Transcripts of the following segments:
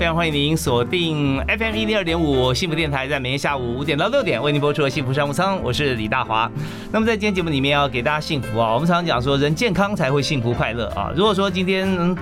非常欢迎您锁定 FM 一零二点五幸福电台，在每天下午五点到六点为您播出的幸福商务舱，我是李大华。那么在今天节目里面要给大家幸福啊，我们常常讲说人健康才会幸福快乐啊。如果说今天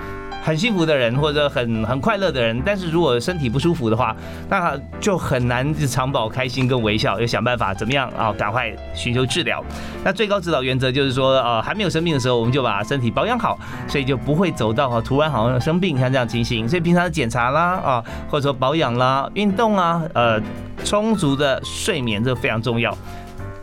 很幸福的人，或者很很快乐的人，但是如果身体不舒服的话，那就很难长保开心跟微笑，要想办法怎么样啊，赶快寻求治疗。那最高指导原则就是说，呃，还没有生病的时候，我们就把身体保养好，所以就不会走到突然好像生病像这样情形。所以平常的检查啦，啊，或者说保养啦、运动啊，呃，充足的睡眠这非常重要。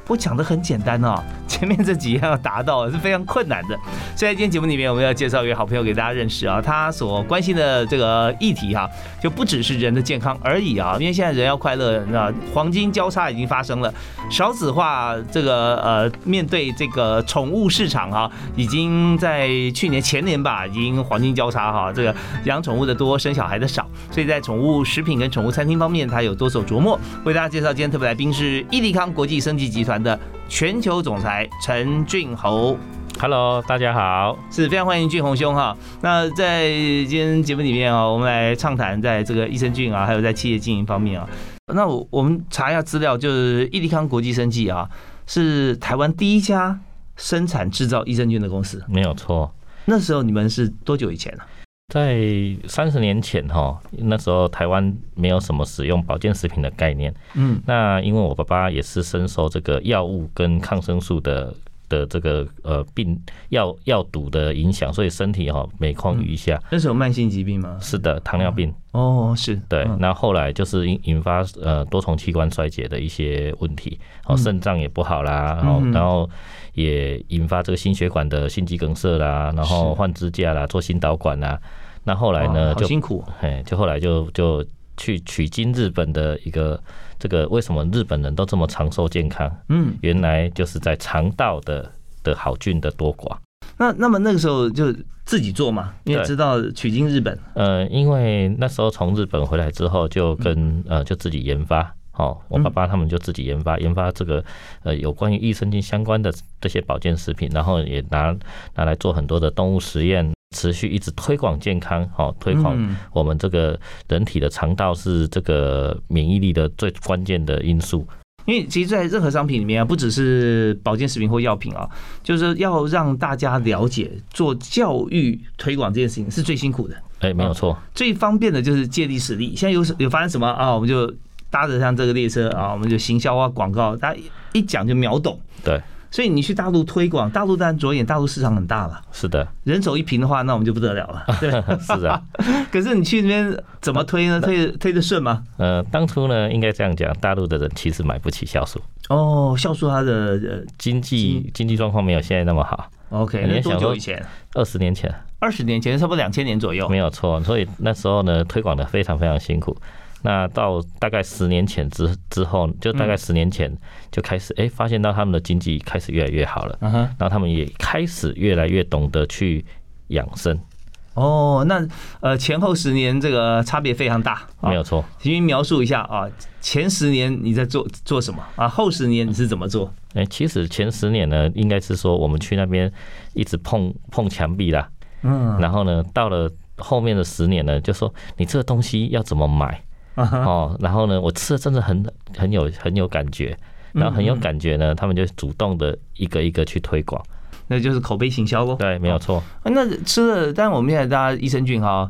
我讲的很简单哦，前面这几样要达到是非常困难的。所以在今天节目里面，我们要介绍一位好朋友给大家认识啊，他所关心的这个议题哈，就不只是人的健康而已啊。因为现在人要快乐，那黄金交叉已经发生了，少子化这个呃，面对这个宠物市场哈，已经在去年前年吧，已经黄金交叉哈，这个养宠物的多，生小孩的少，所以在宠物食品跟宠物餐厅方面，他有多手琢磨。为大家介绍今天特别来宾是伊利康国际升级集团。的全球总裁陈俊侯，Hello，大家好，是非常欢迎俊宏兄哈。那在今天节目里面啊，我们来畅谈在这个益生菌啊，还有在企业经营方面啊。那我我们查一下资料，就是益利康国际生技啊，是台湾第一家生产制造益生菌的公司，没有错。那时候你们是多久以前呢？在三十年前哈，那时候台湾没有什么使用保健食品的概念。嗯，那因为我爸爸也是深受这个药物跟抗生素的的这个呃病药药毒的影响，所以身体哈每况愈下。那是有慢性疾病吗？是的，糖尿病。哦，是对。那后来就是引引发呃多重器官衰竭的一些问题，哦，肾脏也不好啦，然后然后。也引发这个心血管的心肌梗塞啦，然后换支架啦，做心导管啦。那后来呢？就辛苦，哎，就后来就就去取经日本的一个这个，为什么日本人都这么长寿健康？嗯，原来就是在肠道的的好菌的多寡。那那么那个时候就自己做嘛，因为知道取经日本。呃，因为那时候从日本回来之后，就跟呃就自己研发。哦，我爸爸他们就自己研发研发这个呃有关于益生菌相关的这些保健食品，然后也拿拿来做很多的动物实验，持续一直推广健康，好推广我们这个人体的肠道是这个免疫力的最关键的因素。因为其实，在任何商品里面啊，不只是保健食品或药品啊，就是要让大家了解做教育推广这件事情是最辛苦的。哎，没有错。最方便的就是借力使力。现在有有发生什么啊？我们就。搭着像这个列车啊，我们就行销啊广告，大家一讲就秒懂。对，所以你去大陆推广，大陆当然着眼，大陆市场很大了。是的，人手一瓶的话，那我们就不得了了。对，是啊。可是你去那边怎么推呢？推推得顺吗？呃，当初呢，应该这样讲，大陆的人其实买不起酵素。哦，酵素它的呃经济经济状况没有现在那么好。OK，那多久以前？二十年前。二十年前，差不多两千年左右。没有错，所以那时候呢，推广的非常非常辛苦。那到大概十年前之之后，就大概十年前就开始哎，发现到他们的经济开始越来越好了，然后他们也开始越来越懂得去养生。哦，那呃前后十年这个差别非常大，没有错。请描述一下啊，前十年你在做做什么啊？后十年你是怎么做？哎，其实前十年呢，应该是说我们去那边一直碰碰墙壁啦，嗯，然后呢，到了后面的十年呢，就说你这个东西要怎么买？哦，然后呢，我吃的真的很很有很有感觉，然后很有感觉呢，他们就主动的一个一个去推广，那就是口碑行销喽。对，没有错。那吃了，但我们现在大家益生菌哈，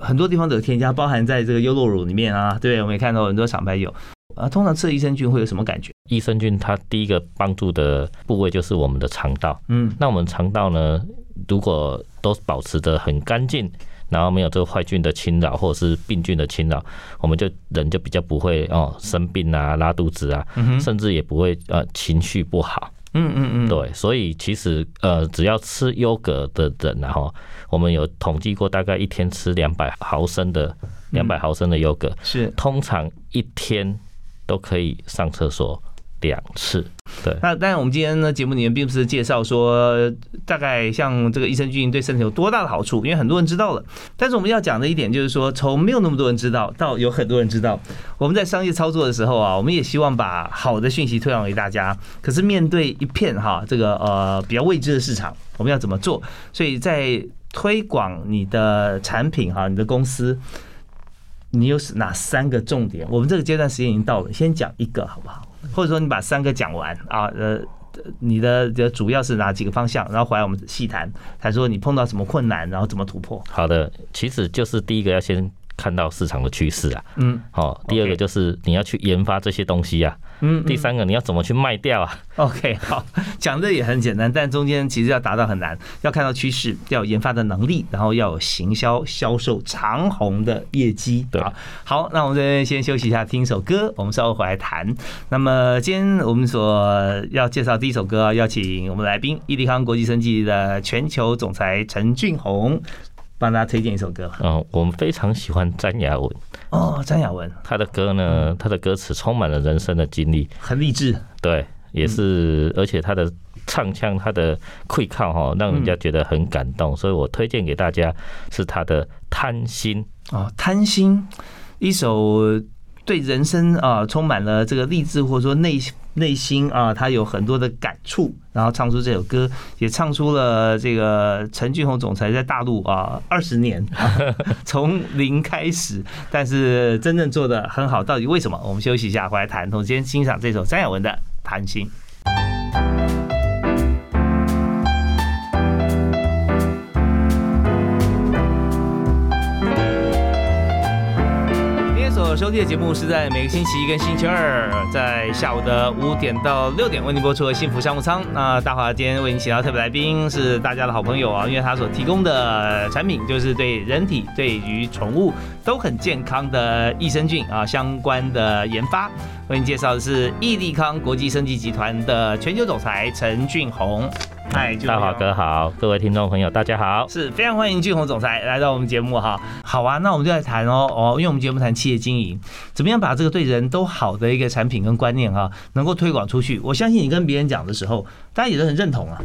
很多地方都有添加，包含在这个优酪乳里面啊。对，我们也看到很多厂牌有啊。通常吃了益生菌会有什么感觉？益生菌它第一个帮助的部位就是我们的肠道。嗯，那我们肠道呢，如果都保持着很干净。然后没有这个坏菌的侵扰，或者是病菌的侵扰，我们就人就比较不会哦生病啊、拉肚子啊，甚至也不会呃情绪不好。嗯嗯嗯，对，所以其实呃，只要吃优格的人，然后我们有统计过，大概一天吃两百毫升的两百毫升的优格，是。通常一天都可以上厕所两次。对，那当然，我们今天呢节目里面并不是介绍说大概像这个益生菌对身体有多大的好处，因为很多人知道了。但是我们要讲的一点就是说，从没有那么多人知道到有很多人知道，我们在商业操作的时候啊，我们也希望把好的讯息推广给大家。可是面对一片哈这个呃比较未知的市场，我们要怎么做？所以在推广你的产品哈，你的公司，你有哪三个重点？我们这个阶段时间已经到了，先讲一个好不好？或者说你把三个讲完啊，呃，你的的主要是哪几个方向？然后回来我们细谈，谈说你碰到什么困难，然后怎么突破。好的，其实就是第一个要先。看到市场的趋势啊，嗯，好，第二个就是你要去研发这些东西啊，嗯，第三个你要怎么去卖掉啊？OK，好，讲的也很简单，但中间其实要达到很难，要看到趋势，要有研发的能力，然后要有行销销售长虹的业绩。对，好，那我们这边先休息一下，听一首歌，我们稍后回来谈。那么今天我们所要介绍第一首歌，邀请我们来宾，易利康国际生技的全球总裁陈俊宏。帮大家推荐一首歌。嗯，我们非常喜欢詹雅文。哦，詹雅文，他的歌呢，他的歌词充满了人生的经历，很励志。对，也是，而且他的唱腔，他的溃靠哈，让人家觉得很感动。所以我推荐给大家是他的《贪心》。哦，贪心，一首。对人生啊，充满了这个励志，或者说内内心啊，他有很多的感触，然后唱出这首歌，也唱出了这个陈俊宏总裁在大陆啊二十年 从零开始，但是真正做的很好，到底为什么？我们休息一下，回来谈。我们先欣赏这首张雅文的《谈心》。收听的节目是在每个星期一跟星期二，在下午的五点到六点为您播出的幸福商务舱。那大华今天为您请到特别来宾是大家的好朋友啊，因为他所提供的产品就是对人体、对于宠物都很健康的益生菌啊相关的研发。为您介绍的是益利康国际生技集团的全球总裁陈俊宏。嗨，大华哥好，各位听众朋友大家好，是非常欢迎俊宏总裁来到我们节目哈。好啊，那我们就来谈哦哦，因为我们节目谈企业经营，怎么样把这个对人都好的一个产品跟观念哈，能够推广出去。我相信你跟别人讲的时候，大家也都很认同啊。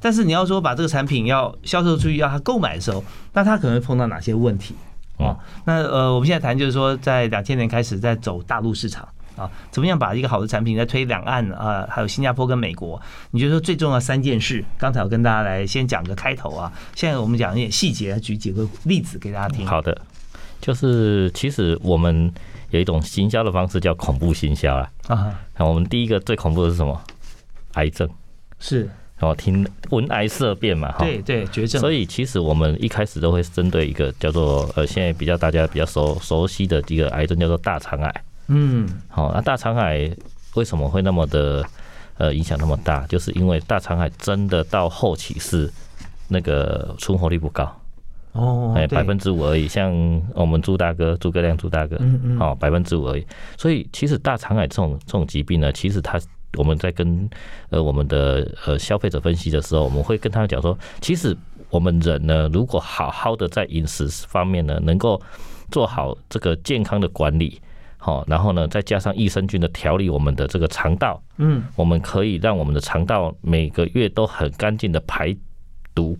但是你要说把这个产品要销售出去，要他购买的时候，那他可能会碰到哪些问题哦，那呃，我们现在谈就是说，在两千年开始在走大陆市场。啊，怎么样把一个好的产品再推两岸啊？还有新加坡跟美国，你觉得说最重要三件事？刚才我跟大家来先讲个开头啊，现在我们讲一点细节，举几个例子给大家听。好的，就是其实我们有一种行销的方式叫恐怖行销啊。啊，那我们第一个最恐怖的是什么？癌症是，哦，听闻癌色变嘛，哈对对，绝症。所以其实我们一开始都会针对一个叫做呃，现在比较大家比较熟熟悉的一个癌症，叫做大肠癌。嗯，好，那大肠癌为什么会那么的呃影响那么大？就是因为大肠癌真的到后期是那个存活率不高哦，哎百分之五而已。像我们朱大哥、诸葛亮、朱大哥，嗯嗯，好百分之五而已。所以其实大肠癌这种这种疾病呢，其实它我们在跟呃我们的呃消费者分析的时候，我们会跟他们讲说，其实我们人呢，如果好好的在饮食方面呢，能够做好这个健康的管理。好，然后呢，再加上益生菌的调理，我们的这个肠道，嗯，我们可以让我们的肠道每个月都很干净的排毒，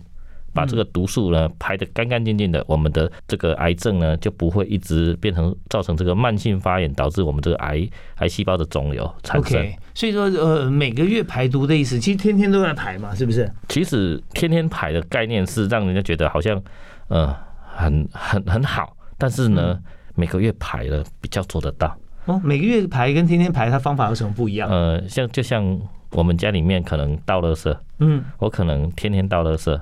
把这个毒素呢排的干干净净的，我们的这个癌症呢就不会一直变成造成这个慢性发炎，导致我们这个癌癌细胞的肿瘤产生。所以说，呃，每个月排毒的意思，其实天天都在排嘛，是不是？其实天天排的概念是让人家觉得好像，呃，很很很好，但是呢。每个月排了比较做得到。哦，每个月排跟天天排，它方法有什么不一样？呃，像就像我们家里面可能倒垃圾，嗯，我可能天天倒垃圾，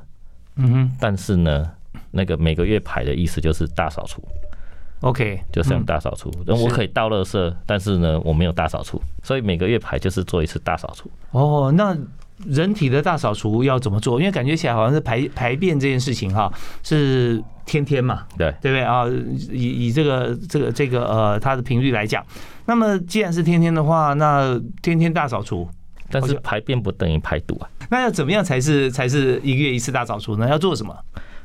嗯哼，但是呢，那个每个月排的意思就是大扫除，OK，就像大扫除，那我可以倒垃圾，但是呢，我没有大扫除，所以每个月排就是做一次大扫除。哦，那。人体的大扫除要怎么做？因为感觉起来好像是排排便这件事情哈，是天天嘛，对对不对啊？以以这个这个这个呃它的频率来讲，那么既然是天天的话，那天天大扫除，但是排便不等于排毒啊。那要怎么样才是才是一个月一次大扫除呢？要做什么？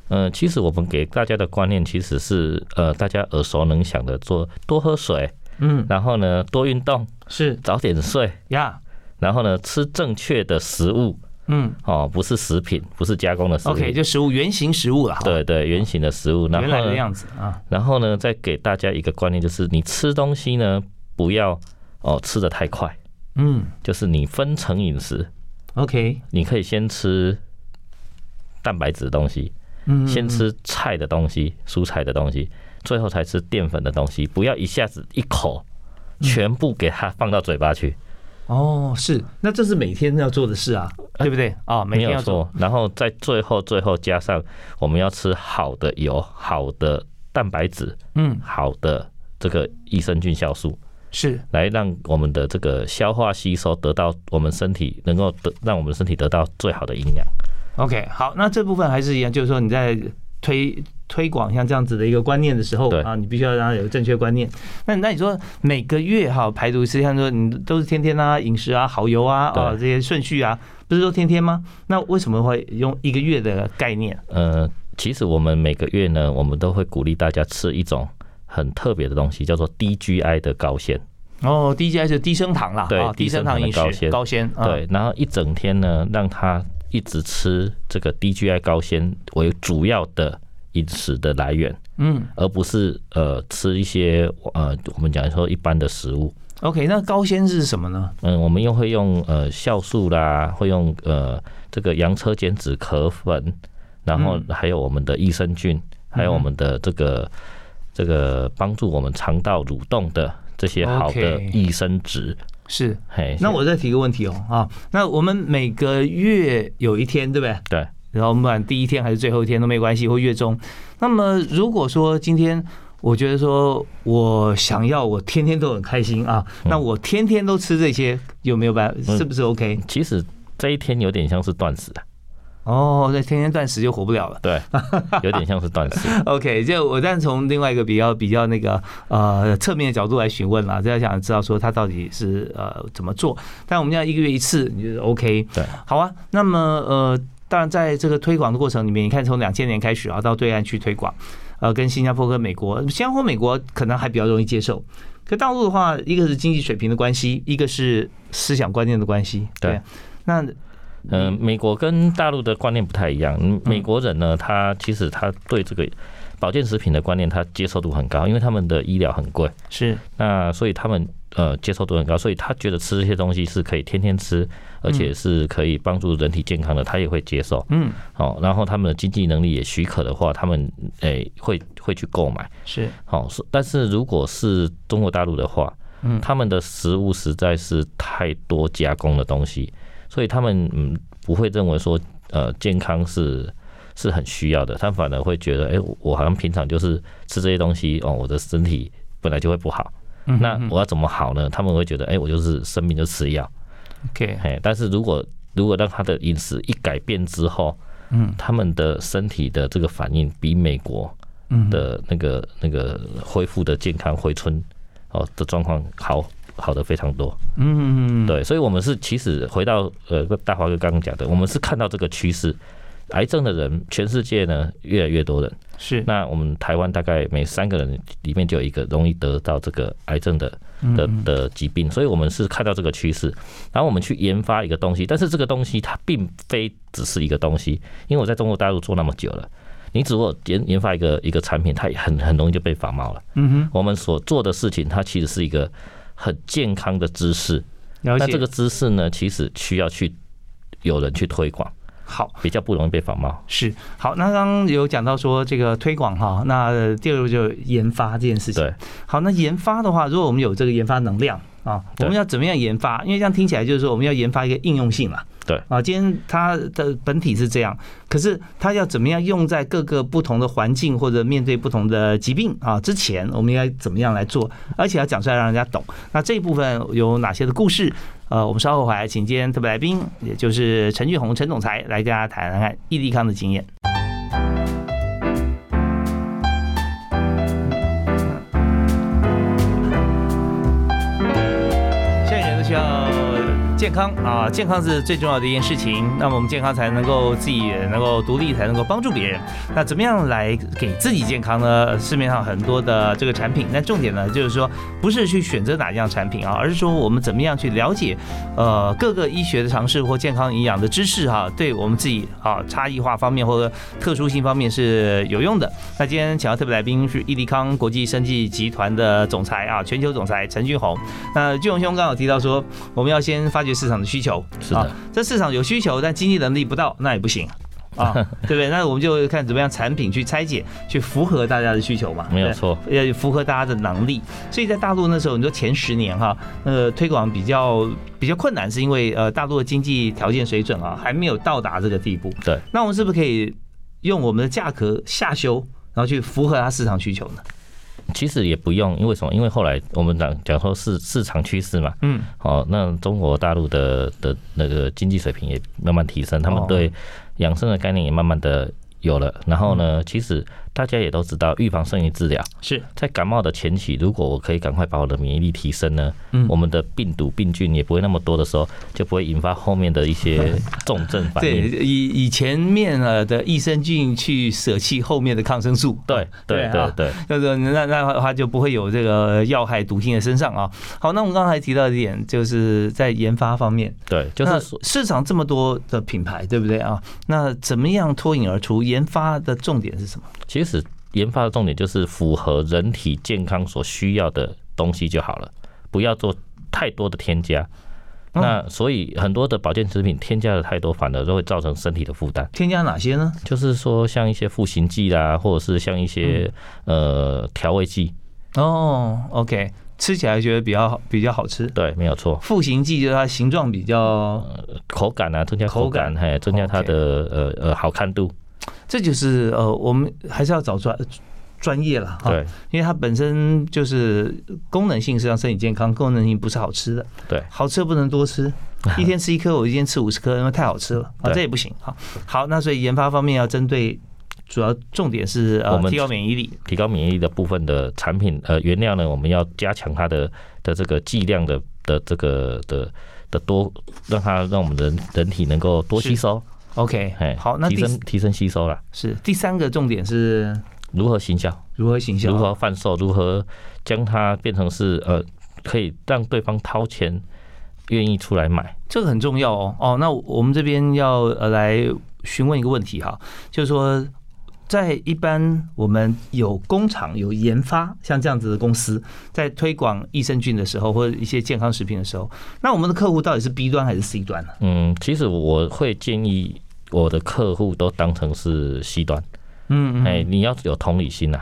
嗯，其实我们给大家的观念其实是呃，大家耳熟能详的，做多喝水，嗯，然后呢多运动，是早点睡，呀，然后呢吃正确的食物，嗯。哦，不是食品，不是加工的食物，OK，就食物原型食物了，哈，对对，原型的食物，然后原来的样子啊，然后呢，再给大家一个观念，就是你吃东西呢，不要哦吃的太快，嗯。就是你分层饮食，，OK，你可以先吃蛋白质的东西，嗯，先吃菜的东西、蔬菜的东西，最后才吃淀粉的东西，不要一下子一口全部给它放到嘴巴去，哦，是，那这是每天要做的事啊，对不对？啊，每天要做错。然后在最后最后加上我们要吃好的油、好的蛋白质、嗯，好的这个益生菌酵素。是，来让我们的这个消化吸收得到我们身体能够得让我们身体得到最好的营养。OK，好，那这部分还是一样，就是说你在推推广像这样子的一个观念的时候对啊，你必须要让他有正确观念。那那你说每个月哈排毒，实际上说你都是天天啊饮食啊好油啊啊这些顺序啊，不是说天天吗？那为什么会用一个月的概念？呃，其实我们每个月呢，我们都会鼓励大家吃一种很特别的东西，叫做低 GI 的高纤。哦，，DGI 是低升糖啦，对啊低升糖饮食高纤对，然后一整天呢，让他一直吃这个低 GI 高纤为主要的饮食的来源，嗯而不是呃吃一些呃我们讲说一般的食物。，OK，那高纤是什么呢？嗯，我们又会用呃酵素啦，会用呃这个洋车碱酯壳粉，然后还有我们的益生菌，还有我们的这个这个帮助我们肠道蠕动的这些好的益生值。是，嘿，那我再提个问题哦啊，那我们每个月有一天，对不对？对然后不管第一天还是最后一天都没关系，或月中。那么如果说今天我觉得说我想要我天天都很开心啊，那我天天都吃这些有没有办法？是不是 OK？其实这一天有点像是断食的，哦，那天天断食就活不了了。对，有点像是断食。OK，就我但从另外一个比较比较那个呃侧面的角度来询问啦，这要想知道说他到底是呃怎么做。但我们要一个月一次，你觉得 OK？对，好啊。那么呃，当然在这个推广的过程里面，你看从两千年开始啊，到对岸去推广，呃，跟新加坡跟美国，新加坡、美国可能还比较容易接受。可大陆的话，一个是经济水平的关系，一个是思想观念的关系。对，那嗯、美国跟大陆的观念不太一样。嗯美国人呢，他其实他对这个保健食品的观念，他接受度很高，因为他们的医疗很贵，是那所以他们呃接受度很高，所以他觉得吃这些东西是可以天天吃，而且是可以帮助人体健康的，他也会接受。嗯。好，然后他们的经济能力也许可的话，他们诶、会会去购买。是。好，是但是如果是中国大陆的话，嗯。他们的食物实在是太多加工的东西，所以他们嗯不会认为说呃健康是是很需要的，他反而会觉得，哎、我我好像平常就是吃这些东西哦，我的身体本来就会不好，嗯那我要怎么好呢？他们会觉得，哎、我就是生病就吃药，OK 嘿，但是如果如果让他的饮食一改变之后，嗯他们的身体的这个反应比美国嗯的那个那个恢复的健康回春哦的状况好好的非常多。嗯对，所以我们是其实回到呃大华哥刚刚讲的，我们是看到这个趋势，癌症的人全世界呢越来越多人。是。那我们台湾大概每三个人里面就有一个容易得到这个癌症的嗯的的疾病，所以我们是看到这个趋势，然后我们去研发一个东西，但是这个东西它并非只是一个东西，因为我在中国大陆做那么久了，你只不过研研发一个一个产品，它也很很容易就被仿冒了。嗯哼。我们所做的事情，它其实是一个很健康的知识，那这个知识呢，其实需要去有人去推广，好。比较不容易被仿冒。是好，那刚刚有讲到说这个推广哈，那呃第二个就研发这件事情。对，好，那研发的话，如果我们有这个研发能量啊，我们要怎么样研发？因为这样听起来就是说我们要研发一个应用性嘛。对啊，今天它的本体是这样，可是它要怎么样用在各个不同的环境或者面对不同的疾病啊之前，我们应该怎么样来做？而且要讲出来让人家懂。那这一部分有哪些的故事？呃，我们稍后回来，请今天特别来宾，也就是陈俊宏陈总裁来跟大家谈谈看易利康的经验。健康啊，健康是最重要的一件事情。那么我们健康才能够自己也能够独立，才能够帮助别人。那怎么样来给自己健康呢？市面上很多的这个产品，那重点呢就是说，不是去选择哪一样产品啊，而是说我们怎么样去了解呃各个医学的常识或健康营养的知识哈，对我们自己啊差异化方面或者特殊性方面是有用的。那今天请到特别来宾是易利康国际生技集团的总裁啊，全球总裁陈俊宏。那俊宏兄刚好提到说，我们要先发掘市场的需求，是的，这市场有需求，但经济能力不到，那也不行啊，对不对？那我们就看怎么样产品去拆解，去符合大家的需求嘛，没有错，要符合大家的能力。所以在大陆那时候，你说前十年哈，呃，推广比较比较困难，是因为呃，大陆的经济条件水准啊，还没有到达这个地步。对，那我们是不是可以用我们的价格下修，然后去符合它市场需求呢？其实也不用，因为什么？因为后来我们讲讲说是市场趋势嘛，嗯，好，那中国大陆的的那个经济水平也慢慢提升，他们对养生的概念也慢慢的有了，然后呢，其实。大家也都知道，预防胜于治疗。是在感冒的前期，如果我可以赶快把我的免疫力提升呢，嗯，我们的病毒病菌也不会那么多的时候，就不会引发后面的一些 重症反应。对，以以前面呃的益生菌去舍弃后面的抗生素。对对对对，就是那那的话就不会有这个药害毒性在身上啊。好，那我们刚才提到一点，就是在研发方面，对，就是市场这么多的品牌，对不对啊？那怎么样脱颖而出？研发的重点是什么？其实。是研发的重点就是符合人体健康所需要的东西就好了，不要做太多的添加。那所以很多的保健食品添加的太多，反而都会造成身体的负担。添加哪些呢？就是说像一些复形剂啦，或者是像一些呃调味剂。哦，OK，吃起来觉得比较好，比较好吃。对，没有错。复形剂就是它形状比较口感啊，增加口感，还增加它的呃呃好看度。这就是呃，我们还是要找专专业了哈，因为它本身就是功能性是让身体健康，功能性不是好吃的，对，好吃不能多吃，一天吃一颗，我一天吃五十颗，因为太好吃了啊，这也不行啊。好，那所以研发方面要针对，主要重点是呃提高免疫力，提高免疫力的部分的产品呃原料呢，我们要加强它的的这个剂量的的这个的的多，让它让我们人人体能够多吸收。OK，好，那提升提升吸收了。是第三个重点是如何行销，如何行销，如何贩售，如何将它变成是呃，可以让对方掏钱愿意出来买，这个很重要哦。哦，那我们这边要呃来询问一个问题哈，就是说，在一般我们有工厂有研发像这样子的公司在推广益生菌的时候，或者一些健康食品的时候，那我们的客户到底是 B 端还是 C 端呢？嗯，其实我会建议。我的客户都当成是 C 端，嗯，哎，你要有同理心呐，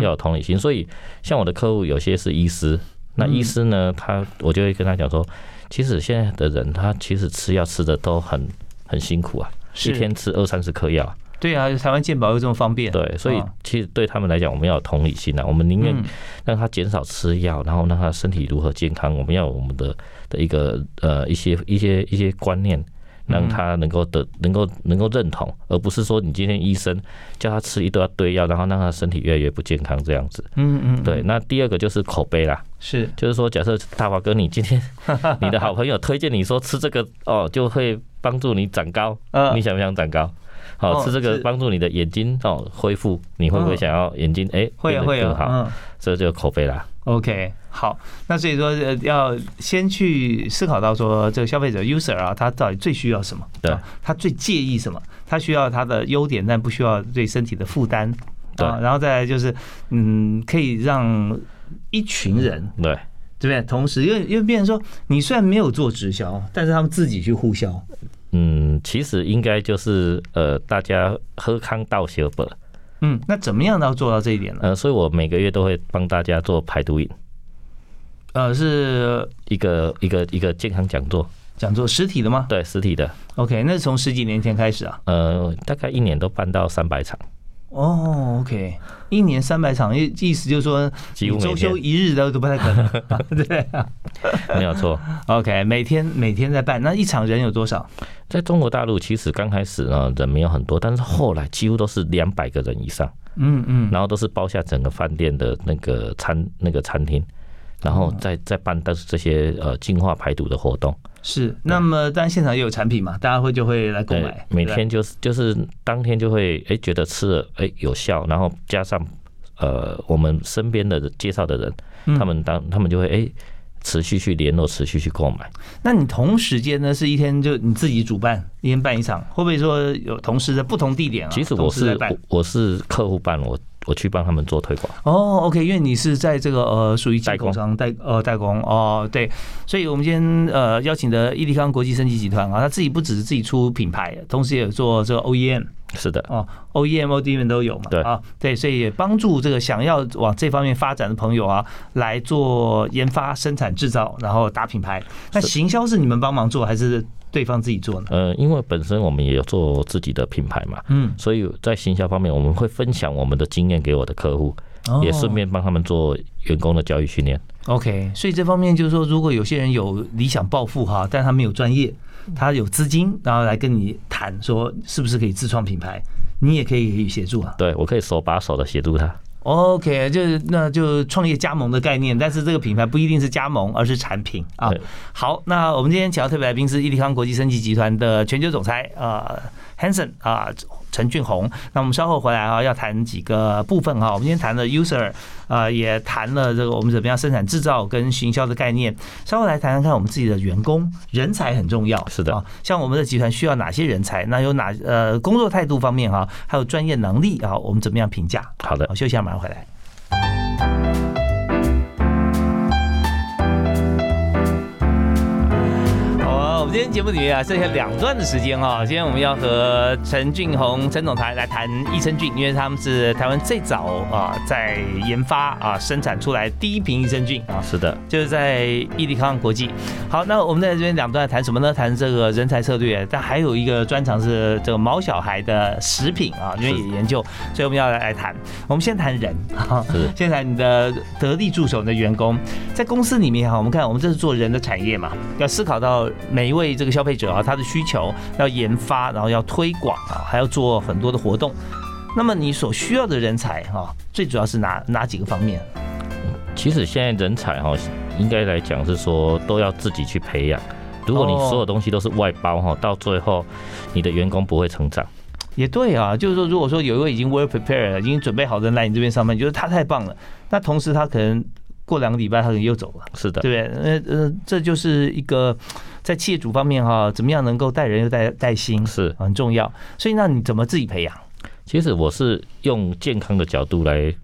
要有同理心。所以像我的客户有些是医师，那医师呢，他我就会跟他讲说，其实现在的人他其实吃药吃的都很很辛苦啊，一天吃二三十颗药。对啊，台湾健保又这么方便。对，所以其实对他们来讲，我们要有同理心啊，我们宁愿让他减少吃药，然后让他身体如何健康，我们要我们的的一个呃一些一些一些观念。让他能够得能够能够认同，而不是说你今天医生叫他吃一堆堆药，然后让他身体越来越不健康这样子。嗯嗯，对。那第二个就是口碑啦，是，就是说，假设大华哥你今天 你的好朋友推荐你说吃这个哦，就会帮助你长高，你想不想长高？好，吃这个帮助你的眼睛哦恢复，你会不会想要眼睛哎变得更好？这就口碑啦。OK，好，那所以说要先去思考到说这个消费者 user 啊，他到底最需要什么？对，他最介意什么？他需要他的优点，但不需要对身体的负担。对，然后再来就是，嗯，可以让一群人对对不对？同时，因为因为变成说，你虽然没有做直销，但是他们自己去互销。嗯，其实应该就是呃，大家喝康道修本。嗯，那怎么样要做到这一点呢？呃，所以我每个月都会帮大家做排毒饮，呃，是一个一个一个健康讲座，讲座实体的吗？对，实体的。OK，那是从十几年前开始啊？呃，大概一年都办到三百场。哦，OK，一年三百场，意意思就是说，周休一日都都不太可能，对，没有错。OK，每天每天在办，那一场人有多少？在中国大陆，其实刚开始呢人没有很多，但是后来几乎都是两百个人以上，嗯嗯，然后都是包下整个饭店的那个餐那个餐厅，然后再再办的这些呃净化排毒的活动。是，那么当然现场也有产品嘛，大家会就会来购对买，，每天就是就是当天就会哎、觉得吃了哎、有效，然后加上呃我们身边的介绍的人，嗯他们当他们就会哎、持续去联络，持续去购买。那你同时间呢是一天就你自己主办，一天办一场，会不会说有同时在不同地点啊？其实我是我是客户办，我我去帮他们做推广。哦，OK，因为你是在这个呃属于代工。口商代呃代工。哦，对，所以我们今天呃邀请的伊利康国际升级集团啊，他自己不只是自己出品牌，同时也有做这个 OEM 是的，哦，OEM、ODM 都有嘛，对啊，对，所以也帮助这个想要往这方面发展的朋友啊，来做研发、生产、制造，然后打品牌。那行销是你们帮忙做，还是对方自己做呢？呃，因为本身我们也有做自己的品牌嘛，嗯，所以在行销方面，我们会分享我们的经验给我的客户，哦也顺便帮他们做员工的教育训练。OK，所以这方面就是说，如果有些人有理想抱负哈，但他没有专业，他有资金，然后来跟你谈说是不是可以自创品牌，你也可以给予协助啊。对我可以手把手的协助他。OK，就是那就创业加盟的概念，但是这个品牌不一定是加盟，而是产品啊。好，那我们今天请到特别来宾是伊利康国际升级集团的全球总裁啊 Hanson 啊陈俊宏。那我们稍后回来啊，要谈几个部分哈。我们今天谈了 user，呃，也谈了这个我们怎么样生产制造跟行销的概念。稍后来谈谈看我们自己的员工人才很重要，是的啊，像我们的集团需要哪些人才？那有哪呃工作态度方面哈，还有专业能力啊，我们怎么样评价？好的我，，休息一下，马上回来。我们今天节目里面啊，剩下两段的时间哈。今天我们要和陈俊宏陈总裁来谈益生菌，因为他们是台湾最早啊在研发啊生产出来第一瓶益生菌啊，是的，就是在益利康国际。好，那我们在这边两段谈什么呢？谈这个人才策略，但还有一个专长是这个毛小孩的食品啊，因为也研究，所以我们要来来谈。我们先谈人 先谈你的得力助手，你的员工，在公司里面哈，我们看我们这是做人的产业嘛，要思考到每一位这个消费者啊他的需求，要研发，然后要推广啊，还要做很多的活动。那么你所需要的人才哈，最主要是哪哪几个方面？其实现在人才哈，应该来讲是说都要自己去培养。如果你哦所有东西都是外包哈，到最后你的员工不会成长。也对啊，就是说，如果说有一位已经 well prepared 了，已经准备好的人来你这边上班，你觉得他太棒了，那同时他可能过两个礼拜他可能又走了，是的，对不对？呃呃，这就是一个在企业主方面哈，怎么样能够带人又带带心，是。很重要。所以那你怎么自己培养？其实我是用健康的角度来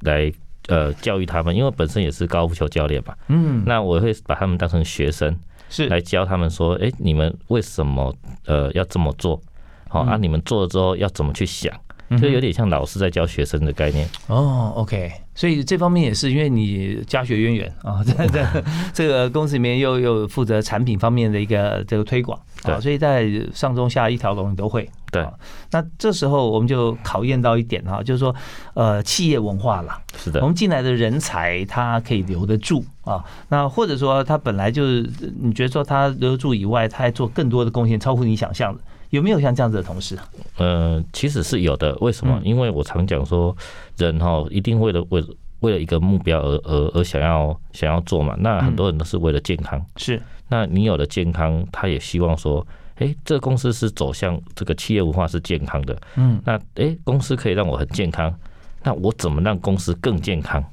来呃教育他们，因为本身也是高尔夫球教练嘛，嗯，那我会把他们当成学生是来教他们说，哎、你们为什么呃要这么做？好、啊，嗯你们做了之后要怎么去想？就有点像老师在教学生的概念。哦，OK，所以这方面也是因为你家学渊源啊，在在 这个公司里面又又负责产品方面的一个这个推广啊，对所以在上中下一条龙你都会。对啊，那这时候我们就考验到一点哈，就是说呃企业文化了，是的我，们进来的人才他可以留得住啊，那或者说他本来就是你觉得说他留得住以外，他还做更多的贡献，超乎你想象的，有没有像这样子的同事？呃，其实是有的。为什么？嗯因为我常讲说，人哈一定为了为为了一个目标而而而想要想要做嘛。那很多人都是为了健康。是那你有了健康，他也希望说，诶，这个公司是走向这个企业文化是健康的。嗯，那诶，公司可以让我很健康，那我怎么让公司更健康？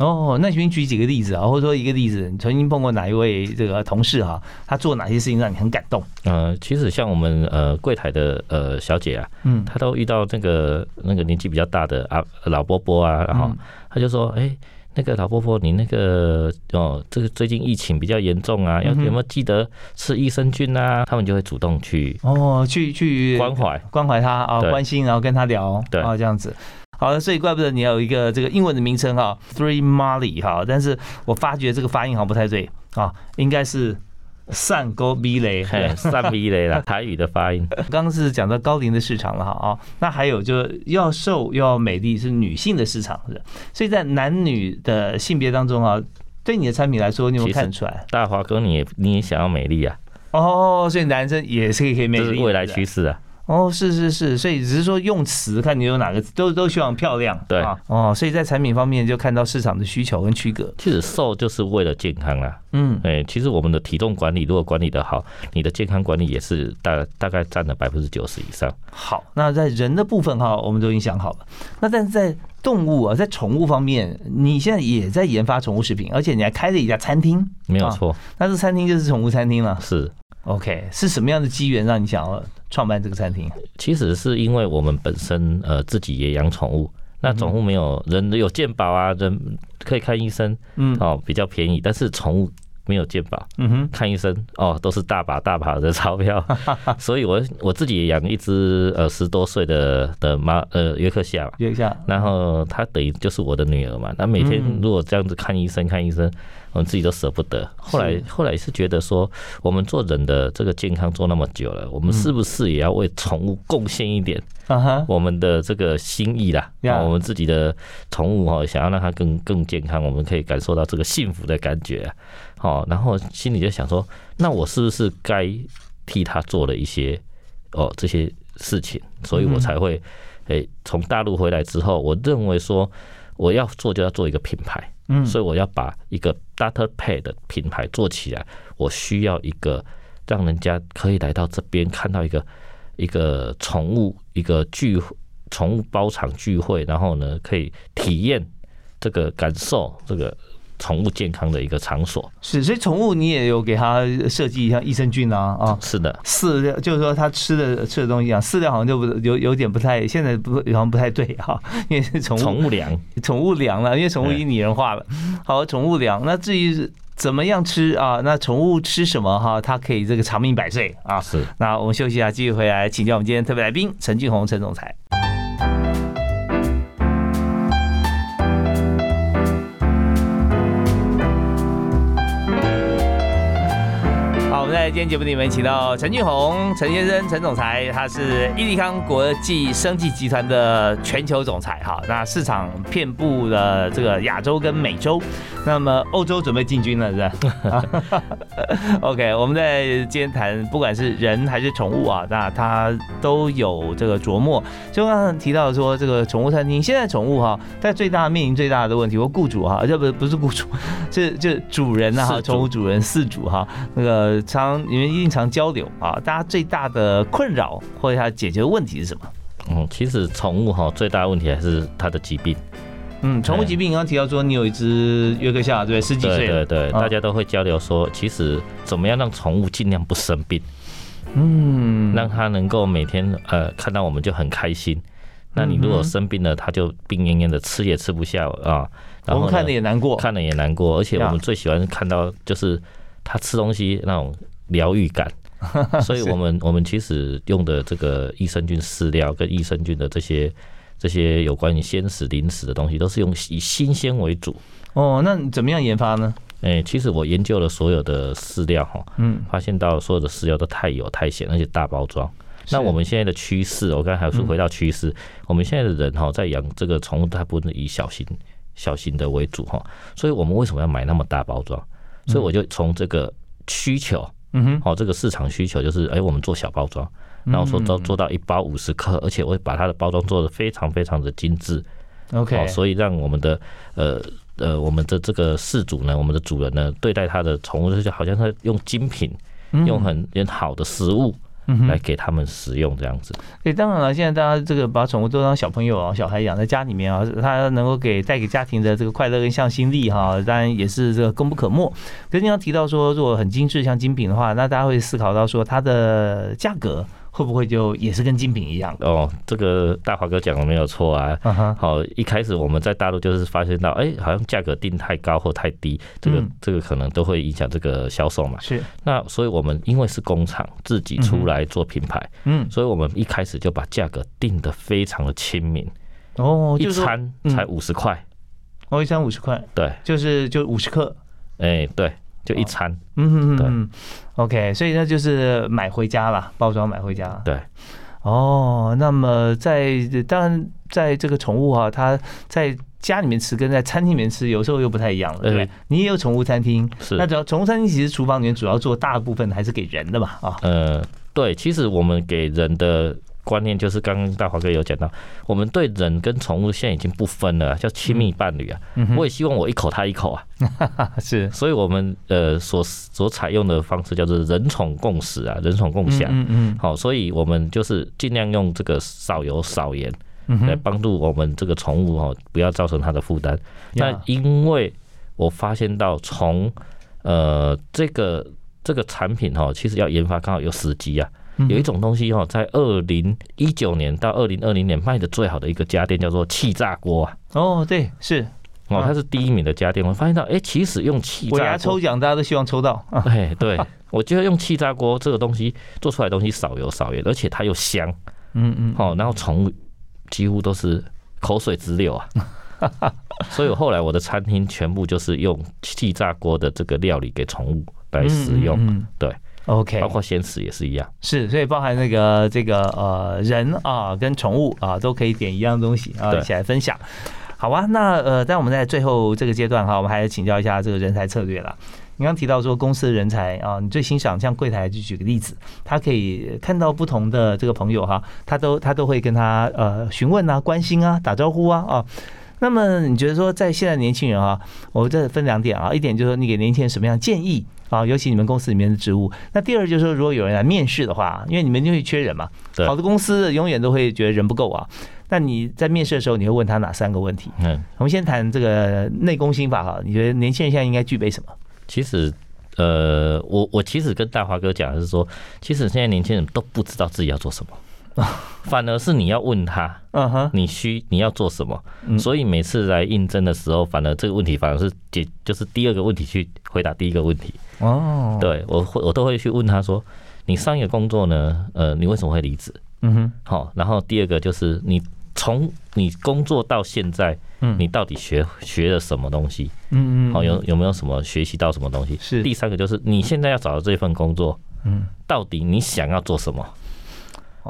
哦，那请你举几个例子啊，或者说一个例子，你曾经碰过哪一位这个同事哈、他做哪些事情让你很感动？呃，其实像我们呃柜台的呃小姐啊，嗯，她都遇到那个那个年纪比较大的啊老伯伯啊，然后嗯她就说，哎、那个老婆婆，你那个哦，这个最近疫情比较严重啊，要嗯有没有记得吃益生菌啊？他们就会主动去哦，去去关怀。关怀他啊，对关心，然后跟他聊，对啊，这样子。好的，所以怪不得你要有一个这个英文的名称哈，Three Molly 哈，但是我发觉这个发音好像不太对啊，应该是上勾 B 雷。嘿，三 B 类啦，台语的发音。刚刚是讲到高龄的市场了哈啊，那还有就是要瘦又要美丽是女性的市场是，所以在男女的性别当中啊，对你的产品来说，你有看出来？大华哥，你也你也想要美丽啊？哦，所以男生也是可以可以美丽，这是未来趋势啊。哦，是是是，所以只是说用词，看你有哪个都都希望漂亮，对啊，哦，所以在产品方面就看到市场的需求跟区隔，其实瘦就是为了健康啊。嗯，哎，其实我们的体重管理如果管理的好，你的健康管理也是大大概占了百分之九十以上。好，那在人的部分哈，我们都已经想好了，那但是在动物啊，在宠物方面，你现在也在研发宠物食品，而且你还开了一家餐厅，没有错，那这餐厅就是宠物餐厅了。是 OK，是什么样的机缘让你想要创办这个餐厅？其实是因为我们本身呃自己也养宠物，那宠物没有人有健保啊，人可以看医生，嗯。哦比较便宜，但是宠物没有健保，嗯哼，看医生哦都是大把大把的钞票，所以我我自己也养一只呃十多岁的的马呃约克夏嘛。约克夏，然后它等于就是我的女儿嘛，那每天嗯。如果这样子看医生看医生，我们自己都舍不得。后来后来是觉得说，我们做人的这个健康做那么久了，我们是不是也要为宠物贡献一点啊，我们的这个心意啦？我们自己的宠物哈，想要让它更更健康，我们可以感受到这个幸福的感觉啊。好，然后心里就想说，那我是不是该替他做了一些哦这些事情？所以我才会诶从大陆回来之后，我认为说我要做就要做一个品牌。嗯，所以我要把一个 Data Pay 的品牌做起来，我需要一个让人家可以来到这边看到一个一个宠物一个聚宠物包场聚会，然后呢可以体验这个感受这个宠物健康的一个场所。是，所以宠物你也有给它设计一下益生菌啊啊。是的，饲料就是说，它吃的吃的东西啊，饲料好像就不有有点不太，现在不好像不太对哈，因为是宠物宠物粮宠物粮了，因为宠物已经拟人化了。好，宠物粮。那至于怎么样吃啊？那宠物吃什么哈？它可以这个长命百岁啊。是那我们休息一下，继续回来请教我们今天特别来宾陈俊宏陈总裁。今天节目里面请到陈俊宏陈先生陈总裁，他是伊利康国际生技集团的全球总裁哈。那市场遍布了这个亚洲跟美洲，那么欧洲准备进军了，是吧？OK，我们在今天谈不管是人还是宠物啊，那它都有这个琢磨。就刚刚提到说，这个宠物餐厅现在宠物哈，在最大面临最大的问题，或雇主哈，这不不是雇主，是就主人啊，哈，宠物主人饲主哈，那个常你们一定常交流啊，大家最大的困扰或者它解决的问题是什么？嗯，其实宠物哈最大的问题还是它的疾病。嗯，宠物疾病，你刚刚提到说你有一只约克夏，对，十几岁，对对大家都会交流说，其实怎么样让宠物尽量不生病。嗯，让它能够每天呃看到我们就很开心。那你如果生病了，它就病恹恹的，吃也吃不下啊。然后呢我们看了也难过，看了也难过，而且我们最喜欢看到就是它吃东西那种疗愈感。所以我们我们其实用的这个益生菌饲料跟益生菌的这些这些有关于鲜食、零食的东西，都是用以新鲜为主。哦，那你怎么样研发呢？哎、其实我研究了所有的饲料哈，嗯，发现到所有的饲料都太油、太咸，而且大包装。那我们现在的趋势，我刚才还是回到趋势，我们现在的人哈，在养这个宠物，它不能以小型、小型的为主哈，所以我们为什么要买那么大包装？所以我就从这个需求，嗯哼，哦，这个市场需求就是，哎，我们做小包装，然后说做做到一包五十克，而且我会把它的包装做的非常非常的精致，OK，哦，所以让我们的呃呃我们的这个饲主呢，我们的主人呢，对待他的宠物就好像他用精品，用很很好的食物来给他们食用这样子。对，当然了，现在大家这个把宠物都当小朋友啊、小孩养在家里面啊，它能够给带给家庭的这个快乐跟向心力哈，当然也是这个功不可没。可是你要提到说，如果很精致像精品的话，那大家会思考到说它的价格会不会就也是跟精品一样？哦，这个大华哥讲的没有错啊。好，一开始我们在大陆就是发现到，哎，好像价格定太高或太低，这个嗯。这个可能都会影响这个销售嘛。是，那所以我们因为是工厂自己出来做品牌，嗯，所以我们一开始就把价格定的非常的亲民，哦，一餐才五十块。哦，一餐五十块，对，就是就五十克，哎，对，就一餐。嗯哼哼对，OK，所以那就是买回家啦，包装买回家。对，哦，那么在当然在这个宠物哈、它在家里面吃跟在餐厅里面吃有时候又不太一样了，对不对？嗯你也有宠物餐厅，是那主要宠物餐厅其实厨房里面主要做大部分还是给人的嘛啊，呃，对，其实我们给人的观念就是刚刚大华哥有讲到，我们对人跟宠物现在已经不分了，叫亲密伴侣啊。我也希望我一口他一口啊，是，所以我们呃所所采用的方式叫做人宠共识啊，人宠共享。嗯嗯，好，所以我们就是尽量用这个少油少盐来帮助我们这个宠物哦，不要造成它的负担。那因为我发现到从呃这个这个产品哈，其实要研发刚好有时机啊。有一种东西哦，在二零一九年到二零二零年卖的最好的一个家电叫做气炸锅啊。哦，对，是哦，它是第一名的家电。我发现到，哎，其实用气炸锅抽奖，大家都希望抽到。哎，对，我觉得用气炸锅这个东西做出来东西少油少盐，而且它又香。嗯嗯。哦，然后宠物几乎都是口水直流啊。所以我后来我的餐厅全部就是用气炸锅的这个料理给宠物来使用。对。OK，包括鲜食也是一样，是，所以包含那个这个呃人啊跟宠物啊都可以点一样东西啊一起来分享，好啊？那呃在我们在最后这个阶段哈，我们还是请教一下这个人才策略了。你刚提到说公司的人才啊，你最欣赏像柜台就举个例子，他可以看到不同的这个朋友哈，他都他都会跟他呃询问啊、关心啊、打招呼啊啊。那么你觉得说在现在年轻人啊，我这分两点啊，一点就是说你给年轻人什么样建议？啊，尤其你们公司里面的职务。那第二就是说，如果有人来面试的话，因为你们就会缺人嘛，好的公司永远都会觉得人不够啊。那你在面试的时候，你会问他哪三个问题？嗯，我们先谈这个内功心法哈。你觉得年轻人现在应该具备什么？其实，呃，我我其实跟大华哥讲的是说，其实现在年轻人都不知道自己要做什么。反而是你要问他，嗯哼，你需你要做什么？所以每次来应征的时候，反而这个问题反而是解，就是第二个问题去回答第一个问题。哦，对我会我都会去问他说，你上一个工作呢？呃，你为什么会离职？嗯哼，好，然后第二个就是你从你工作到现在，嗯，你到底学学了什么东西？嗯嗯，好，有有没有什么学习到什么东西？是第三个就是你现在要找的这份工作，嗯，到底你想要做什么？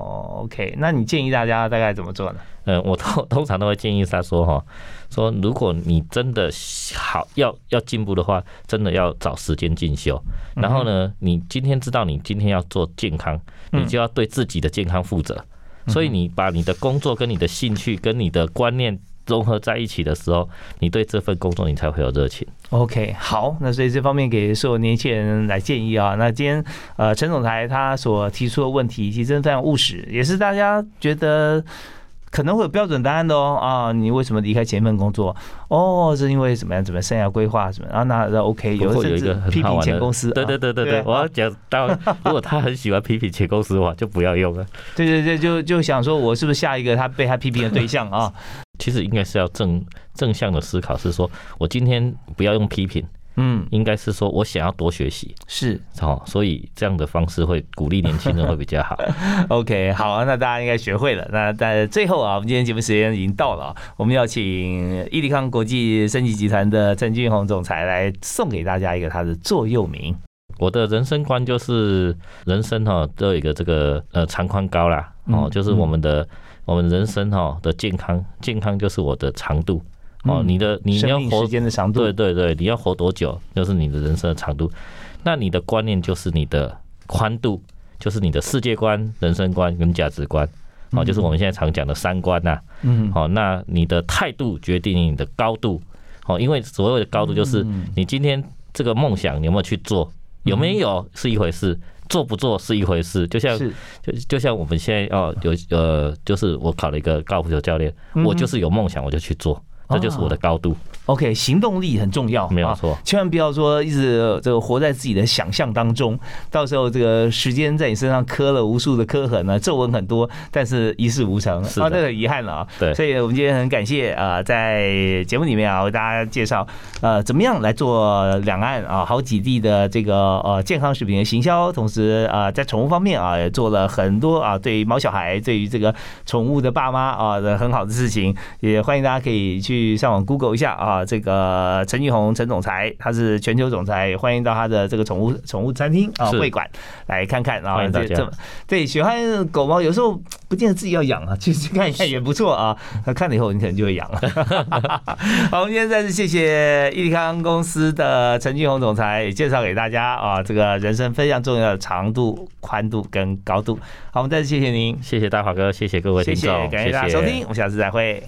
哦，OK，那你建议大家大概怎么做呢？嗯，我通 通常都会建议他说哈，说如果你真的好要要进步的话，真的要找时间进修。然后呢，你今天知道你今天要做健康，你就要对自己的健康负责。所以你把你的工作跟你的兴趣跟你的观念。融合在一起的时候，你对这份工作你才会有热情。OK，好，那所以这方面给所有年轻人来建议啊。那今天呃，陈总裁他所提出的问题其实真的非常务实，也是大家觉得。可能会有标准答案的哦啊！你为什么离开前一份工作？哦，是因为怎么样？怎么生涯规划什么？啊，那那 OK，有有一个批评前公司。对对对对对，我要讲到，如果他很喜欢批评前公司的话，就不要用了。对对对，就就想说我是不是下一个他被他批评的对象啊？其实应该是要正正向的思考，是说我今天不要用批评。嗯，应该是说我想要多学习，是哦，所以这样的方式会鼓励年轻人会比较好。OK，好，那大家应该学会了。那在最后啊，我们今天节目时间已经到了，我们要请伊利康国际升级集团的陈俊宏总裁来送给大家一个他的座右铭。我的人生观就是人生哈都有一个这个呃长宽高啦，哦，就是我们的我们人生哈的健康，健康就是我的长度。哦，你的你要活时间的长度，对对对，你要活多久，就是你的人生的长度。那你的观念就是你的宽度，就是你的世界观、人生观跟价值观。哦，就是我们现在常讲的三观呐。嗯。好，那你的态度决定你的高度。哦，因为所谓的高度就是你今天这个梦想你有没有去做，有没有是一回事，做不做是一回事。就像就就像我们现在哦，有呃，就是我考了一个高尔夫球教练，我就是有梦想我就去做。这就是我的高度。OK，行动力很重要，没有错。千万不要说一直这个活在自己的想象当中，到时候这个时间在你身上刻了无数的刻痕呢，皱纹很多，但是一事无成，啊，这很遗憾了啊。对，所以我们今天很感谢啊，在节目里面啊，为大家介绍呃，怎么样来做两岸啊好几地的这个呃健康食品的行销，同时啊，在宠物方面啊，也做了很多啊，对于毛小孩，对于这个宠物的爸妈啊的很好的事情，也欢迎大家可以去。去上网 Google 一下啊，这个陈玉红陈总裁，他是全球总裁，欢迎到他的这个宠物宠物餐厅啊会馆来看看啊，欢迎大家对喜欢狗猫，有时候不见得自己要养啊，其实看一看也不错啊。那看了以后，你可能就会养了。好，我们今天再次谢谢益康公司的陈俊宏总裁介绍给大家啊，这个人生非常重要的长度、宽度跟高度。好，我们再次谢谢您，谢谢大华哥，谢谢各位听众，感谢大家收听，我们下次再会。